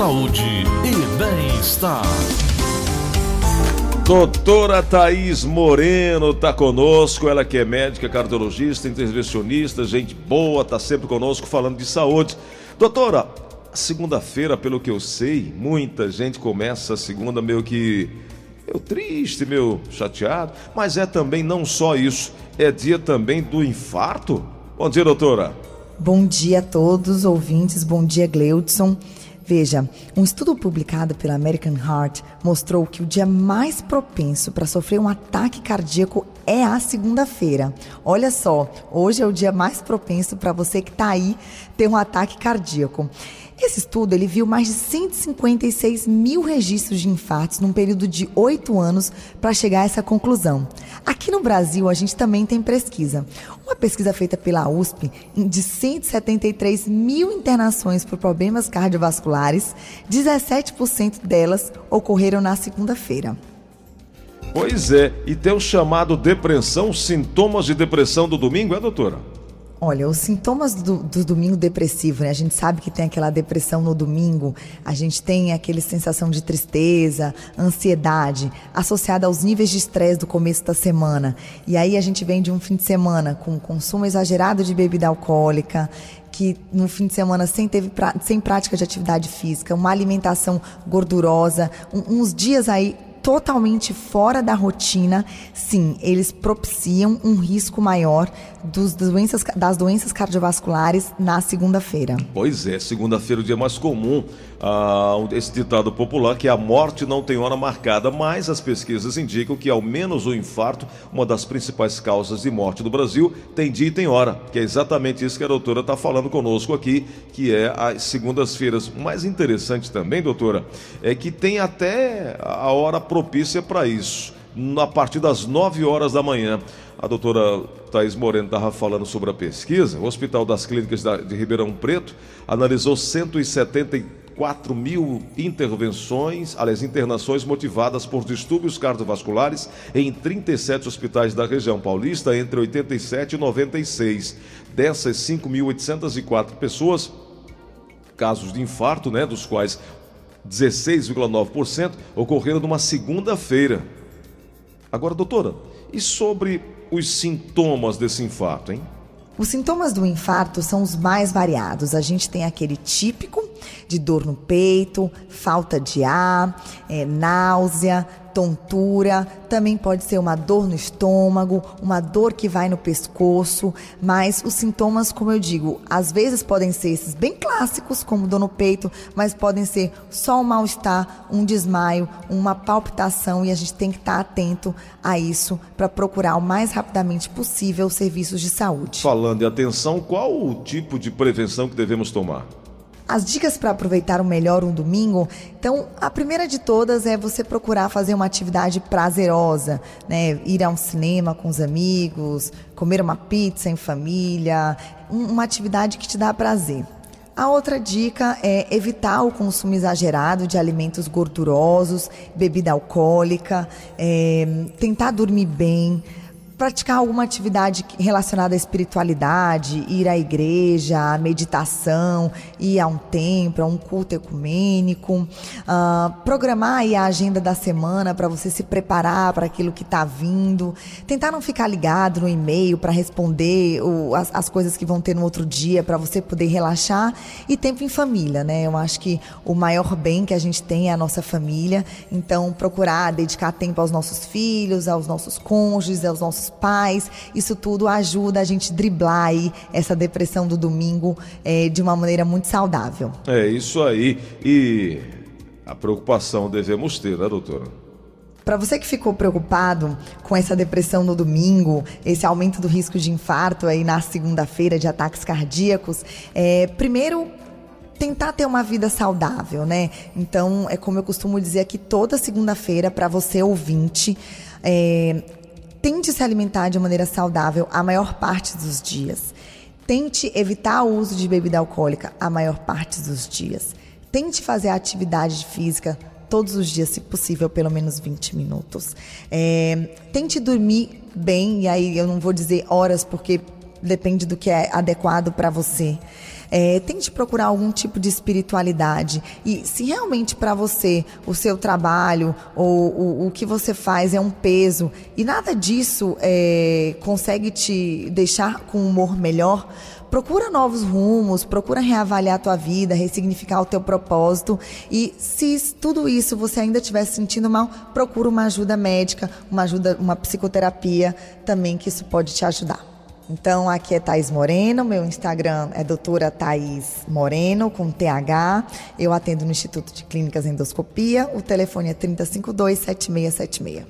saúde e bem-estar. Doutora Thaís Moreno está conosco, ela que é médica, cardiologista, intervencionista, gente boa, está sempre conosco falando de saúde. Doutora, segunda-feira, pelo que eu sei, muita gente começa a segunda meio que meio triste, meio chateado, mas é também não só isso, é dia também do infarto. Bom dia, doutora. Bom dia a todos, ouvintes, bom dia, Gleudson. Veja, um estudo publicado pela American Heart mostrou que o dia mais propenso para sofrer um ataque cardíaco é a segunda-feira. Olha só, hoje é o dia mais propenso para você que está aí ter um ataque cardíaco. Esse estudo ele viu mais de 156 mil registros de infartos num período de oito anos para chegar a essa conclusão. Aqui no Brasil, a gente também tem pesquisa. Uma pesquisa feita pela USP de 173 mil internações por problemas cardiovasculares, 17% delas ocorreram na segunda-feira. Pois é, e tem o chamado depressão, sintomas de depressão do domingo, é, doutora? Olha, os sintomas do, do, domingo depressivo, né? A gente sabe que tem aquela depressão no domingo, a gente tem aquela sensação de tristeza, ansiedade, associada aos níveis de estresse do começo da semana. E aí a gente vem de um fim de semana com consumo exagerado de bebida alcoólica, que no fim de semana sem, teve sem prática de atividade física, uma alimentação gordurosa, um, uns dias aí totalmente fora da rotina, sim, eles propiciam um risco maior dos doenças, das doenças cardiovasculares na segunda-feira. Pois é, segunda-feira é o dia mais comum, ah, esse ditado popular que a morte não tem hora marcada, mas as pesquisas indicam que ao menos o infarto, uma das principais causas de morte do Brasil, tem dia e tem hora, que é exatamente isso que a doutora está falando conosco aqui, que é as segundas-feiras. O mais interessante também, doutora, é que tem até a hora propícia para isso, a partir das 9 horas da manhã. A doutora Thais Moreno estava falando sobre a pesquisa. O Hospital das Clínicas de Ribeirão Preto analisou 174 mil intervenções, aliás, internações motivadas por distúrbios cardiovasculares em 37 hospitais da região paulista entre 87 e 96. Dessas 5.804 pessoas, casos de infarto, né, dos quais 16,9% ocorreram numa segunda-feira. Agora, doutora, e sobre os sintomas desse infarto, hein? Os sintomas do infarto são os mais variados. A gente tem aquele típico de dor no peito, falta de ar, é, náusea, tontura, também pode ser uma dor no estômago, uma dor que vai no pescoço, mas os sintomas, como eu digo, às vezes podem ser esses bem clássicos, como dor no peito, mas podem ser só um mal-estar, um desmaio, uma palpitação e a gente tem que estar atento a isso para procurar o mais rapidamente possível serviços de saúde. Falando em atenção, qual o tipo de prevenção que devemos tomar? As dicas para aproveitar o melhor um domingo, então a primeira de todas é você procurar fazer uma atividade prazerosa, né? Ir a um cinema com os amigos, comer uma pizza em família, uma atividade que te dá prazer. A outra dica é evitar o consumo exagerado de alimentos gordurosos, bebida alcoólica, é, tentar dormir bem praticar alguma atividade relacionada à espiritualidade, ir à igreja, à meditação, ir a um templo, a um culto ecumênico, uh, programar a agenda da semana para você se preparar para aquilo que está vindo, tentar não ficar ligado no e-mail para responder o, as, as, coisas que vão ter no outro dia para você poder relaxar. E tempo em família, né? Eu acho que o maior bem que a gente tem é a nossa família, então procurar dedicar tempo aos nossos filhos, aos nossos cônjuges, aos nossos pais, isso tudo ajuda a gente driblar aí essa depressão do domingo é, de uma maneira muito saudável. É isso aí. E a preocupação devemos ter, né, doutora? Para você que ficou preocupado com essa depressão no domingo, esse aumento do risco de infarto aí na segunda-feira de ataques cardíacos, é, primeiro tentar ter uma vida saudável, né? Então, é como eu costumo dizer aqui toda segunda-feira para você ouvinte, é, Tente se alimentar de maneira saudável a maior parte dos dias. Tente evitar o uso de bebida alcoólica a maior parte dos dias. Tente fazer atividade física todos os dias, se possível, pelo menos 20 minutos. É, tente dormir bem, e aí eu não vou dizer horas, porque depende do que é adequado para você. É, tente procurar algum tipo de espiritualidade. E se realmente para você o seu trabalho ou o, o, que você faz é um peso e nada disso é, consegue te deixar com um humor melhor, procura novos rumos, procura reavaliar a tua vida, ressignificar o teu propósito e se tudo isso você ainda estiver se sentindo mal, procura uma ajuda médica, uma ajuda, uma psicoterapia também que isso pode te ajudar. Então, aqui é Thaís Moreno, meu Instagram é doutora Thaís Moreno, com TH. Eu atendo no Instituto de Clínicas Endoscopia. O telefone é 352-7676.